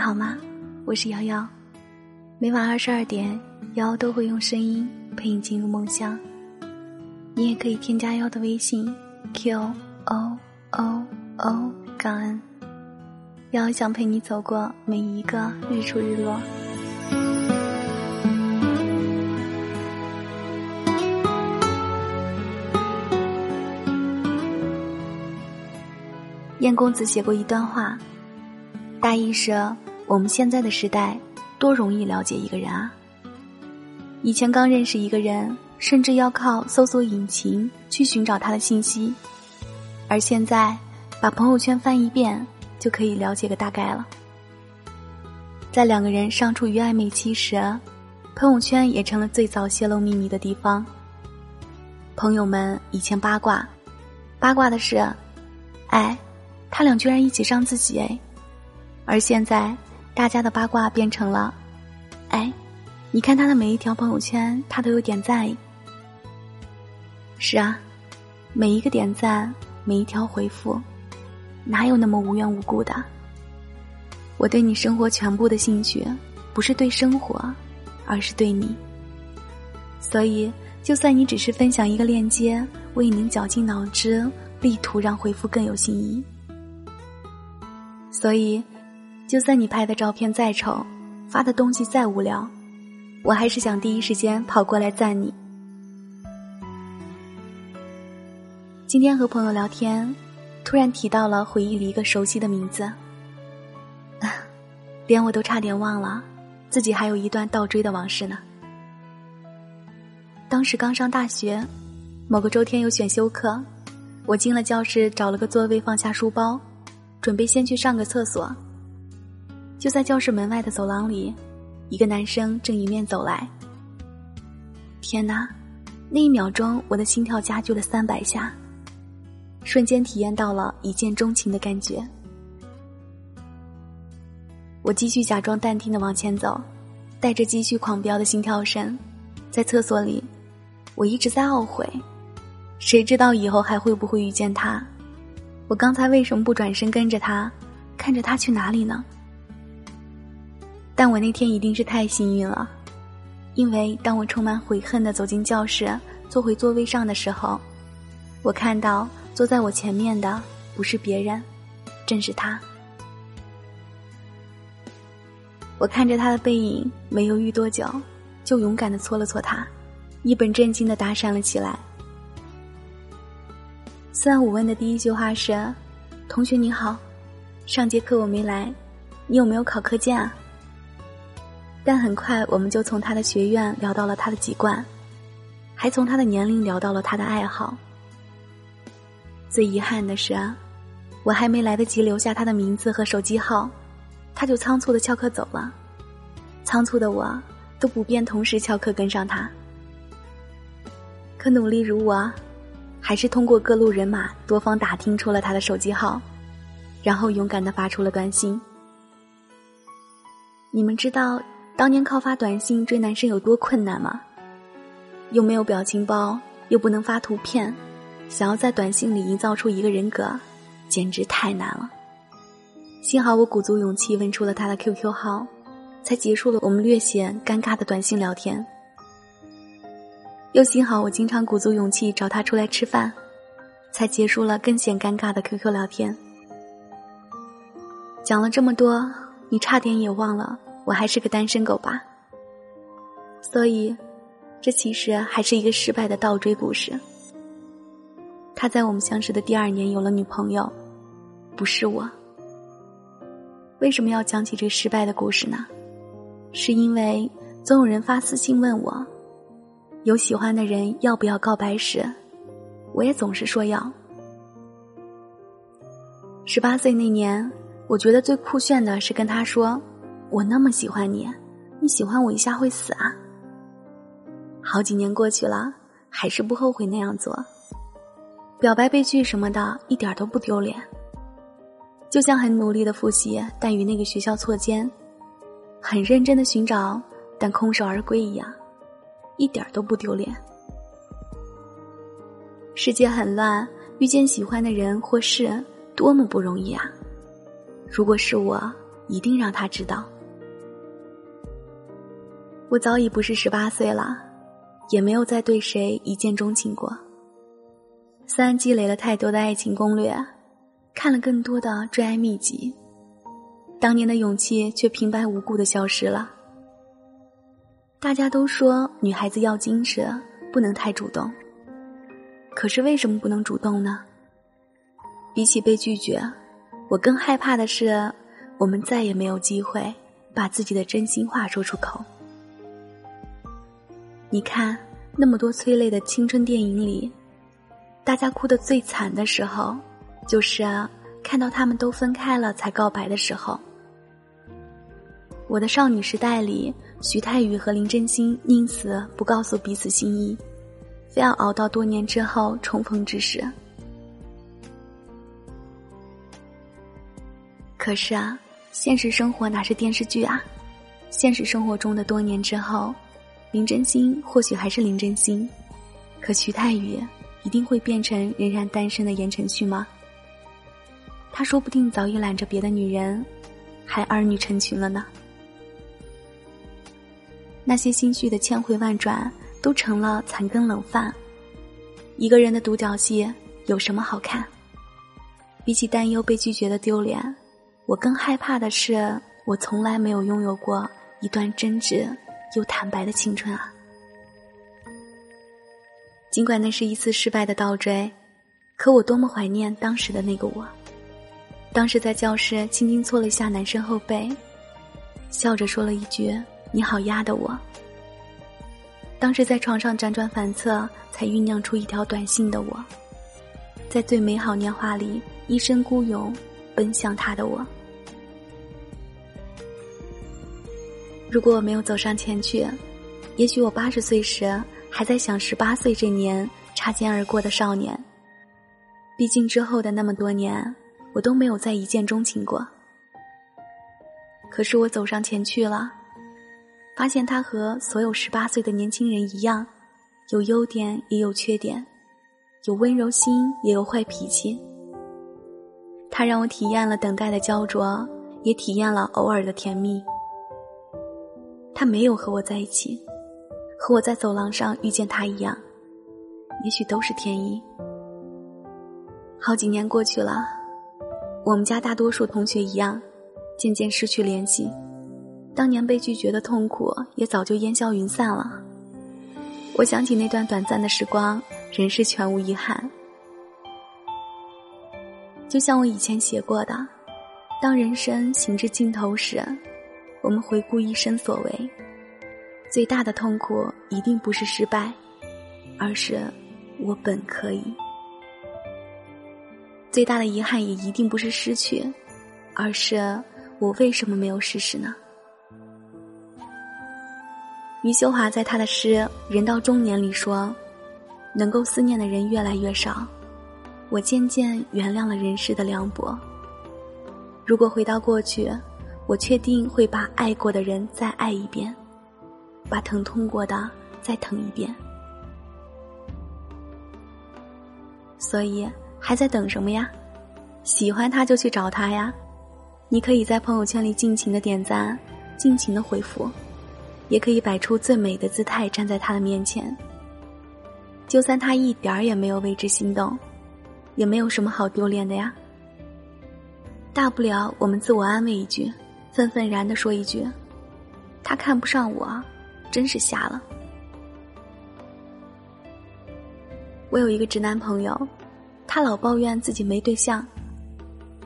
好吗？我是瑶瑶，每晚二十二点，瑶都会用声音陪你进入梦乡。你也可以添加瑶的微信 q o o o 感恩，瑶想陪你走过每一个日出日落。燕公子写过一段话，大意是：我们现在的时代多容易了解一个人啊！以前刚认识一个人，甚至要靠搜索引擎去寻找他的信息，而现在把朋友圈翻一遍就可以了解个大概了。在两个人尚处于暧昧期时，朋友圈也成了最早泄露秘密的地方。朋友们以前八卦，八卦的是，哎。他俩居然一起上自己哎，而现在大家的八卦变成了，哎，你看他的每一条朋友圈，他都有点赞。是啊，每一个点赞，每一条回复，哪有那么无缘无故的？我对你生活全部的兴趣，不是对生活，而是对你。所以，就算你只是分享一个链接，我也能绞尽脑汁，力图让回复更有新意。所以，就算你拍的照片再丑，发的东西再无聊，我还是想第一时间跑过来赞你。今天和朋友聊天，突然提到了回忆里一个熟悉的名字，连我都差点忘了，自己还有一段倒追的往事呢。当时刚上大学，某个周天有选修课，我进了教室，找了个座位，放下书包。准备先去上个厕所，就在教室门外的走廊里，一个男生正迎面走来。天哪，那一秒钟我的心跳加剧了三百下，瞬间体验到了一见钟情的感觉。我继续假装淡定的往前走，带着继续狂飙的心跳声，在厕所里，我一直在懊悔，谁知道以后还会不会遇见他。我刚才为什么不转身跟着他，看着他去哪里呢？但我那天一定是太幸运了，因为当我充满悔恨的走进教室，坐回座位上的时候，我看到坐在我前面的不是别人，正是他。我看着他的背影，没犹豫多久，就勇敢的搓了搓他，一本正经的搭讪了起来。虽然我问的第一句话是：“同学你好，上节课我没来，你有没有考课件啊？”但很快我们就从他的学院聊到了他的籍贯，还从他的年龄聊到了他的爱好。最遗憾的是，我还没来得及留下他的名字和手机号，他就仓促的翘课走了。仓促的我都不便同时翘课跟上他，可努力如我。还是通过各路人马多方打听出了他的手机号，然后勇敢的发出了短信。你们知道当年靠发短信追男生有多困难吗？又没有表情包，又不能发图片，想要在短信里营造出一个人格，简直太难了。幸好我鼓足勇气问出了他的 QQ 号，才结束了我们略显尴尬的短信聊天。又幸好我经常鼓足勇气找他出来吃饭，才结束了更显尴尬的 QQ 聊天。讲了这么多，你差点也忘了我还是个单身狗吧？所以，这其实还是一个失败的倒追故事。他在我们相识的第二年有了女朋友，不是我。为什么要讲起这失败的故事呢？是因为总有人发私信问我。有喜欢的人要不要告白时，我也总是说要。十八岁那年，我觉得最酷炫的是跟他说：“我那么喜欢你，你喜欢我一下会死啊。”好几年过去了，还是不后悔那样做。表白被拒什么的，一点都不丢脸。就像很努力的复习，但与那个学校错肩；很认真的寻找，但空手而归一样。一点都不丢脸。世界很乱，遇见喜欢的人或事多么不容易啊！如果是我，一定让他知道。我早已不是十八岁了，也没有再对谁一见钟情过。虽然积累了太多的爱情攻略，看了更多的追爱秘籍，当年的勇气却平白无故的消失了。大家都说女孩子要矜持，不能太主动。可是为什么不能主动呢？比起被拒绝，我更害怕的是，我们再也没有机会把自己的真心话说出口。你看，那么多催泪的青春电影里，大家哭得最惨的时候，就是看到他们都分开了才告白的时候。我的少女时代里，徐太宇和林真心宁死不告诉彼此心意，非要熬到多年之后重逢之时。可是啊，现实生活哪是电视剧啊？现实生活中的多年之后。林真心或许还是林真心，可徐太宇一定会变成仍然单身的言承旭吗？他说不定早已揽着别的女人，还儿女成群了呢。那些心绪的千回万转，都成了残羹冷饭。一个人的独角戏有什么好看？比起担忧被拒绝的丢脸，我更害怕的是，我从来没有拥有过一段真挚。又坦白的青春啊！尽管那是一次失败的倒追，可我多么怀念当时的那个我。当时在教室轻轻搓了一下男生后背，笑着说了一句“你好丫的我”。当时在床上辗转反侧才酝酿出一条短信的我，在最美好年华里一身孤勇奔向他的我。如果我没有走上前去，也许我八十岁时还在想十八岁这年擦肩而过的少年。毕竟之后的那么多年，我都没有再一见钟情过。可是我走上前去了，发现他和所有十八岁的年轻人一样，有优点也有缺点，有温柔心也有坏脾气。他让我体验了等待的焦灼，也体验了偶尔的甜蜜。他没有和我在一起，和我在走廊上遇见他一样，也许都是天意。好几年过去了，我们家大多数同学一样，渐渐失去联系，当年被拒绝的痛苦也早就烟消云散了。我想起那段短暂的时光，仍是全无遗憾。就像我以前写过的，当人生行至尽头时。我们回顾一生所为，最大的痛苦一定不是失败，而是我本可以；最大的遗憾也一定不是失去，而是我为什么没有试试呢？余秀华在他的诗《人到中年》里说：“能够思念的人越来越少，我渐渐原谅了人世的凉薄。如果回到过去。”我确定会把爱过的人再爱一遍，把疼痛过的再疼一遍。所以还在等什么呀？喜欢他就去找他呀！你可以在朋友圈里尽情的点赞，尽情的回复，也可以摆出最美的姿态站在他的面前。就算他一点儿也没有为之心动，也没有什么好丢脸的呀。大不了我们自我安慰一句。愤愤然的说一句：“他看不上我，真是瞎了。”我有一个直男朋友，他老抱怨自己没对象。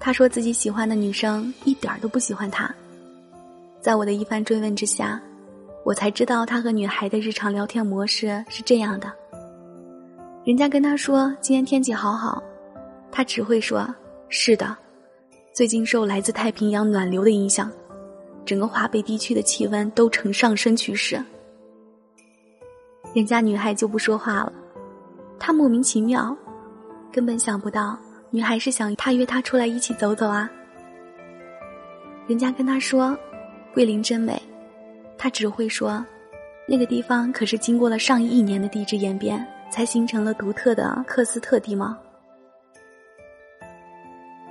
他说自己喜欢的女生一点都不喜欢他。在我的一番追问之下，我才知道他和女孩的日常聊天模式是这样的：人家跟他说今天天气好好，他只会说是的。最近受来自太平洋暖流的影响，整个华北地区的气温都呈上升趋势。人家女孩就不说话了，他莫名其妙，根本想不到女孩是想他约她出来一起走走啊。人家跟他说，桂林真美，他只会说，那个地方可是经过了上亿年的地质演变，才形成了独特的喀斯特地貌。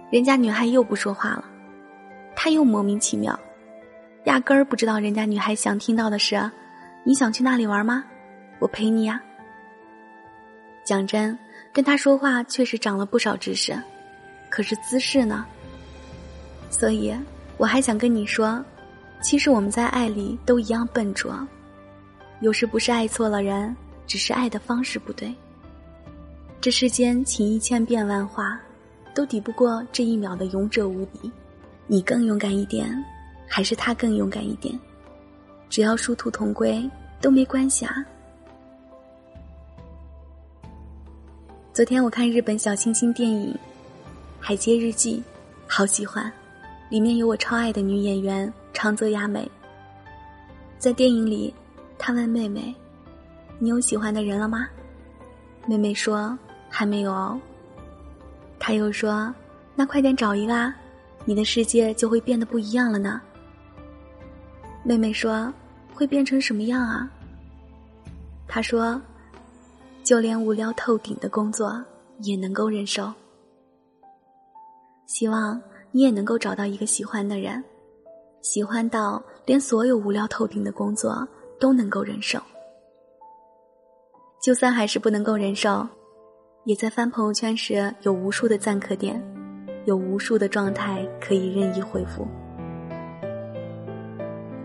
人家女孩又不说话了，他又莫名其妙，压根儿不知道人家女孩想听到的是：“你想去那里玩吗？我陪你呀。”讲真，跟他说话确实长了不少知识，可是姿势呢？所以我还想跟你说，其实我们在爱里都一样笨拙，有时不是爱错了人，只是爱的方式不对。这世间情意千变万化，都抵不过这一秒的勇者无敌。你更勇敢一点，还是他更勇敢一点？只要殊途同归，都没关系啊。昨天我看日本小清新电影《海街日记》，好喜欢，里面有我超爱的女演员长泽雅美。在电影里，他问妹妹：“你有喜欢的人了吗？”妹妹说：“还没有哦。”他又说：“那快点找一个啊！”你的世界就会变得不一样了呢。妹妹说：“会变成什么样啊？”他说：“就连无聊透顶的工作也能够忍受。”希望你也能够找到一个喜欢的人，喜欢到连所有无聊透顶的工作都能够忍受。就算还是不能够忍受，也在翻朋友圈时有无数的赞可点。有无数的状态可以任意回复，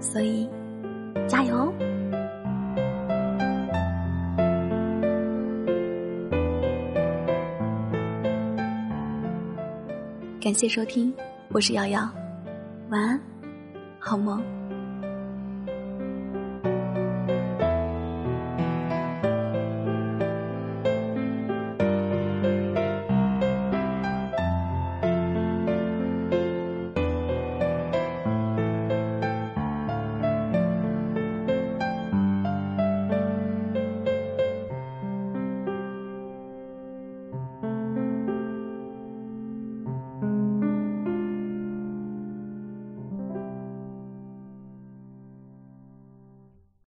所以加油！感谢收听，我是瑶瑶，晚安，好梦。